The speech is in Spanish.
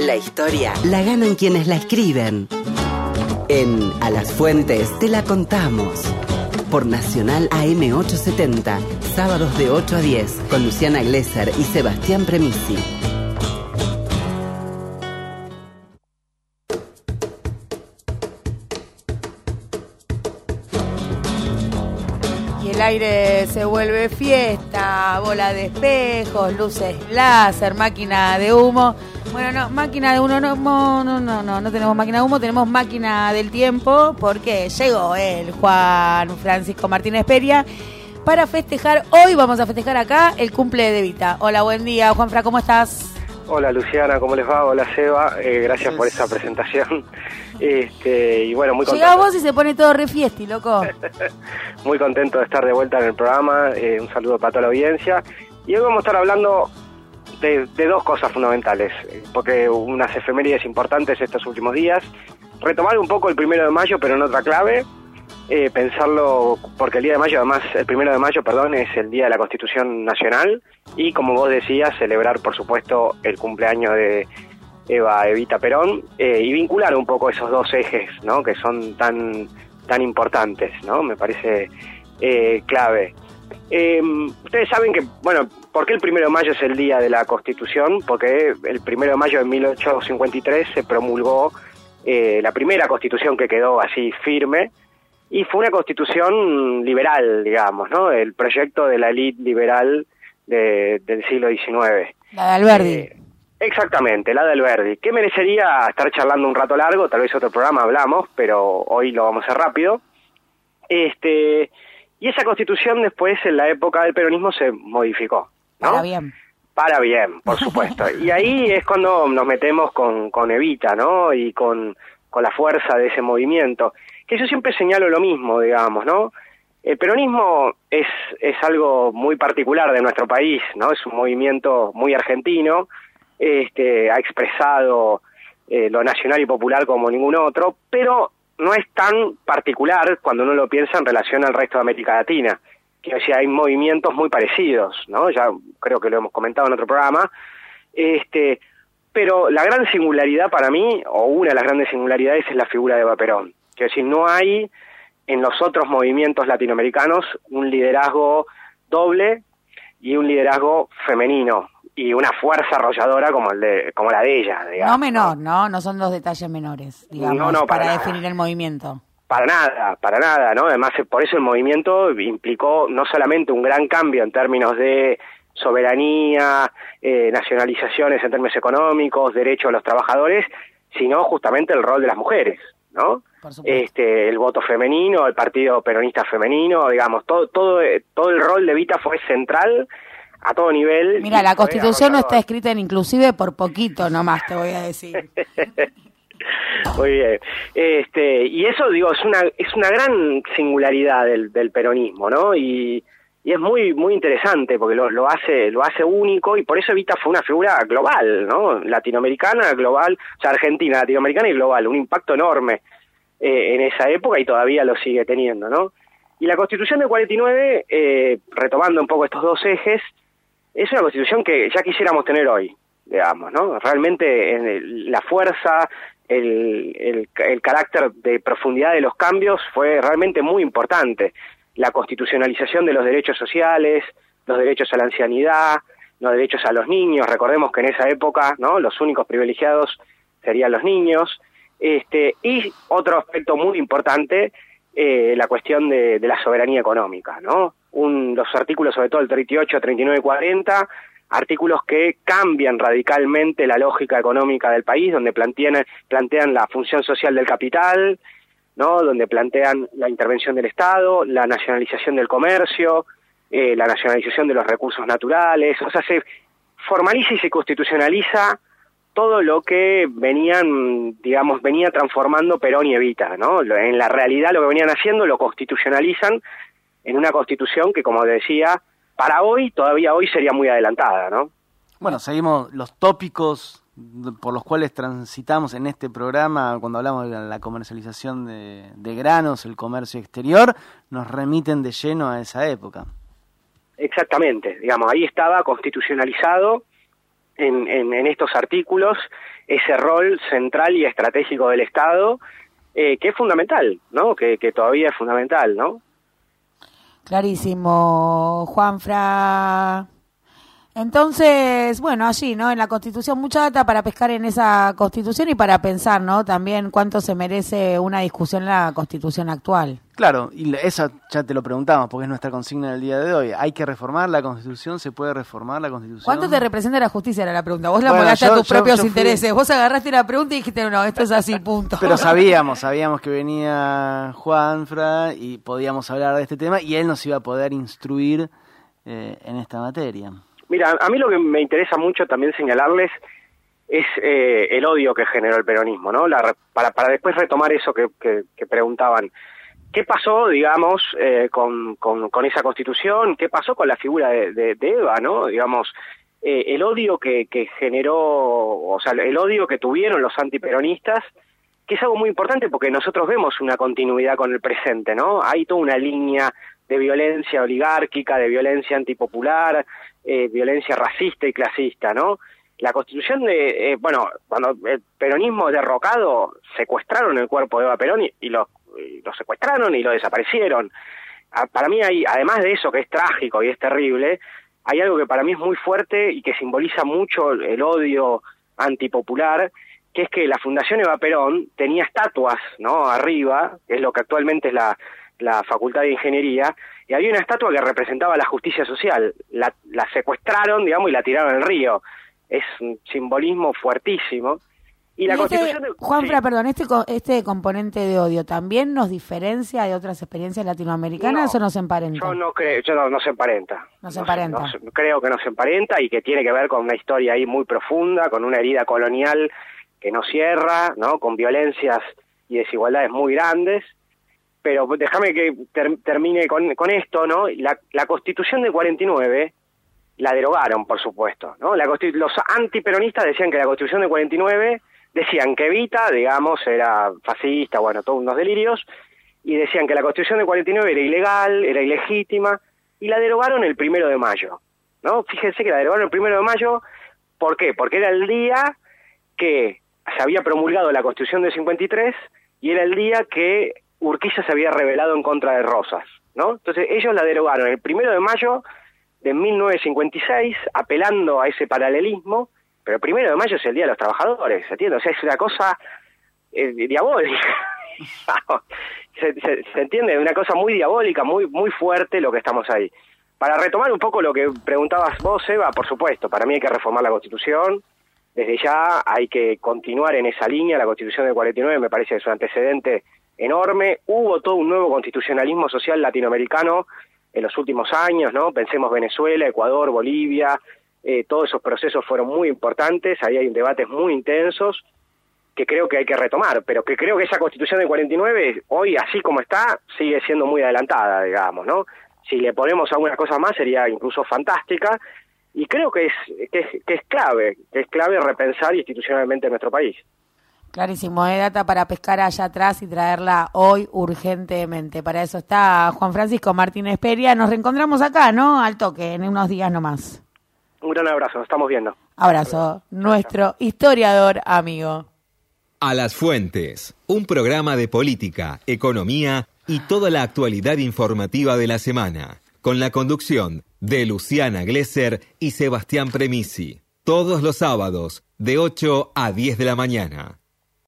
La historia la ganan quienes la escriben. En A las Fuentes te la contamos. Por Nacional AM870, sábados de 8 a 10, con Luciana Glesser y Sebastián Premisi. Y el aire se vuelve fiesta, bola de espejos, luces láser, máquina de humo. Bueno, no, máquina de humo, no, no, no, no, no, no tenemos máquina de humo, tenemos máquina del tiempo porque llegó el Juan Francisco Martínez Peria para festejar, hoy vamos a festejar acá el cumple de Vita. Hola, buen día, Juanfra, ¿cómo estás? Hola Luciana, ¿cómo les va? Hola Seba, eh, gracias por esa presentación. Este, y bueno, muy contento. Llega vos y se pone todo re fiesti, loco. muy contento de estar de vuelta en el programa. eh, un saludo para toda la audiencia. Y hoy vamos a estar hablando de, dos cosas fundamentales, porque unas efemérides importantes estos últimos días. Retomar un poco el primero de mayo, pero en otra clave. eh, pensarlo, porque el día de mayo, además, el primero de mayo, perdón, es el día de la Constitución Nacional. Y como vos decías, celebrar, por supuesto, el cumpleaños de Eva Evita Perón eh, y vincular un poco esos dos ejes, ¿no? Que son tan tan importantes, ¿no? Me parece eh, clave. Ustedes saben que, bueno, ¿por qué el primero de mayo es el día de la Constitución? Porque el primero de mayo de 1853 se promulgó eh, la primera Constitución que quedó así firme y fue una Constitución liberal, digamos, ¿no? El proyecto de la élite liberal de- del siglo XIX. La de Alberdi. Eh, exactamente, la de Alberdi. ¿Qué merecería estar charlando un rato largo? Tal vez otro programa hablamos, pero hoy lo vamos a hacer rápido. Este, y esa constitución después, en la época del peronismo, se modificó. ¿No? Para bien. Para bien, por supuesto. y ahí es cuando nos metemos con, con Evita, ¿no? Y con, con la fuerza de ese movimiento. Que yo siempre señalo lo mismo, digamos, ¿no? El peronismo es, es algo muy particular de nuestro país, ¿no? Es un movimiento muy argentino, este, ha expresado eh, lo nacional y popular como ningún otro, pero no es tan particular cuando uno lo piensa en relación al resto de América Latina. Quiero decir, hay movimientos muy parecidos, ¿no? Ya creo que lo hemos comentado en otro programa. Este, pero la gran singularidad para mí, o una de las grandes singularidades, es la figura de Eva Perón. Quiero decir, no hay en los otros movimientos latinoamericanos un liderazgo doble y un liderazgo femenino y una fuerza arrolladora como el de como la de ella, digamos. No menor, ¿no? No son dos detalles menores, digamos, No, no, para para, definir el movimiento. Para nada, para nada, ¿no? Además, eh, por eso el movimiento implicó no solamente un gran cambio en términos de soberanía, eh, nacionalizaciones en términos económicos, derechos de los trabajadores, sino justamente el rol de las mujeres, ¿no? Este, el voto femenino, el partido peronista femenino, digamos, todo, todo, eh, todo el rol de Vita fue central a todo nivel. Mira, la constitución no está escrita en inclusive por poquito nomás, te voy a decir. Muy bien. Este, y eso, digo, es una, es una gran singularidad del, del peronismo, ¿no? Y, es muy, muy interesante porque lo, lo hace, lo hace único y por eso Evita fue una figura global, ¿no? Latinoamericana, global, o sea, argentina, latinoamericana y global, un impacto enorme eh, en esa época y todavía lo sigue teniendo, ¿no? Y la Constitución del 49, eh, retomando un poco estos dos ejes, es una Constitución que ya quisiéramos tener hoy, digamos, ¿no? Realmente en el- la fuerza, el, el, carácter de profundidad de los cambios fue realmente muy importante. La constitucionalización de los derechos sociales, los derechos a la ancianidad, los derechos a los niños. Recordemos que en esa época, ¿no? Los únicos privilegiados serían los niños. Este, y otro aspecto muy importante, eh, la cuestión de, de la soberanía económica, ¿no? Un, los artículos, sobre todo el 38, 39 y 40, artículos que cambian radicalmente la lógica económica del país, donde plantean, plantean la función social del capital, ¿no? Donde plantean la intervención del Estado, la nacionalización del comercio, eh, la nacionalización de los recursos naturales, o sea, se formaliza y se constitucionaliza todo lo que venían, digamos, venía transformando Perón y Evita, ¿no? En la realidad lo que venían haciendo lo constitucionalizan en una constitución que, como decía, para hoy, todavía hoy sería muy adelantada, ¿no? Bueno, seguimos los tópicos por los cuales transitamos en este programa cuando hablamos de la comercialización de, de granos, el comercio exterior, nos remiten de lleno a esa época. Exactamente, digamos, ahí estaba constitucionalizado en, en, estos artículos ese rol central y estratégico del Estado, eh, que es fundamental, ¿no? Que, que todavía es fundamental, ¿no? Clarísimo, Juanfra. Entonces, bueno, allí, ¿no? En la Constitución, mucha data para pescar en esa Constitución y para pensar, ¿no? También cuánto se merece una discusión en la Constitución actual. Claro, y eso ya te lo preguntamos, porque es nuestra consigna del día de hoy. ¿Hay que reformar la Constitución? ¿Se puede reformar la Constitución? ¿Cuánto te representa la justicia? Era la pregunta. Vos la bueno, a tus propios intereses. Vos agarraste la pregunta y dijiste, no, esto es así, punto. Pero sabíamos, sabíamos que venía Juanfra y podíamos hablar de este tema y él nos iba a poder instruir eh, en esta materia. Mira, a mí lo que me interesa mucho también señalarles es eh, el odio que generó el peronismo, ¿no? para, para después retomar eso que, preguntaban. ¿Qué pasó, digamos, eh, con, con, esa constitución? ¿Qué pasó con la figura de, Eva, no? Digamos, eh, el odio que, que generó, o sea, el odio que tuvieron los antiperonistas, que es algo muy importante porque nosotros vemos una continuidad con el presente, ¿no? Hay toda una línea de violencia oligárquica, de violencia antipopular, eh, violencia racista y clasista, ¿no? La constitución de, eh, bueno, cuando el peronismo derrocado, secuestraron el cuerpo de Eva Perón y, lo, secuestraron y lo desaparecieron. Ah, para mí hay, además de eso que es trágico y es terrible, hay algo que para mí es muy fuerte y que simboliza mucho el odio antipopular, que es que la Fundación Eva Perón tenía estatuas, ¿no? Arriba, que es lo que actualmente es la, la Facultad de Ingeniería, y había una estatua que representaba la justicia social. La, la secuestraron, digamos, y la tiraron al río. Es un simbolismo fuertísimo. Y la este, constitución Juanfra, perdón, este, este componente de odio también nos diferencia de otras experiencias latinoamericanas o nos emparenta? Yo no creo, yo no, se emparenta. No se emparenta. creo que no se emparenta y que tiene que ver con una historia ahí muy profunda, con una herida colonial que no cierra, ¿no? Con violencias y desigualdades muy grandes pero déjame que termine con, con, esto, ¿no? La, la constitución de 49 la derogaron, por supuesto, ¿no? La los antiperonistas decían que la constitución de 49 decían que Evita, digamos, era fascista, bueno, todos unos delirios, y decían que la constitución de 49 era ilegal, era ilegítima, y la derogaron el primero de mayo, ¿no? Fíjense que la derogaron el primero de mayo, ¿por qué? Porque era el día que se había promulgado la constitución de 53 y era el día que Urquiza se había rebelado en contra de Rosas, ¿no? Entonces ellos la derogaron el primero de mayo de 1956, apelando a ese paralelismo, pero el primero de mayo es el Día de los Trabajadores, ¿se entiende? O sea, es una cosa eh, diabólica. se, se, entiende, una cosa muy diabólica, muy, muy fuerte lo que estamos ahí. Para retomar un poco lo que preguntabas vos, Eva, por supuesto, para mí hay que reformar la Constitución, desde ya hay que continuar en esa línea, la Constitución del 49 me parece que es un antecedente enorme. Hubo todo un nuevo constitucionalismo social latinoamericano en los últimos años, ¿no? Pensemos Venezuela, Ecuador, Bolivia, eh, todos esos procesos fueron muy importantes, ahí hay debates muy intensos que creo que hay que retomar, pero que creo que esa constitución del 49, hoy así como está, sigue siendo muy adelantada, digamos, ¿no? Si le ponemos alguna cosa más sería incluso fantástica y creo que es, que es, que es clave, que es clave repensar institucionalmente nuestro país. Clarísimo, hay data para pescar allá atrás y traerla hoy urgentemente. Para eso está Juan Francisco Martínez Peria. Nos reencontramos acá, ¿no? Al toque, en unos días nomás. Un gran abrazo, nos estamos viendo. Abrazo, nuestro historiador amigo. A las Fuentes, un programa de política, economía y toda la actualidad informativa de la semana, con la conducción de Luciana Glesser y Sebastián Premisi, todos los sábados de 8 a 10 de la mañana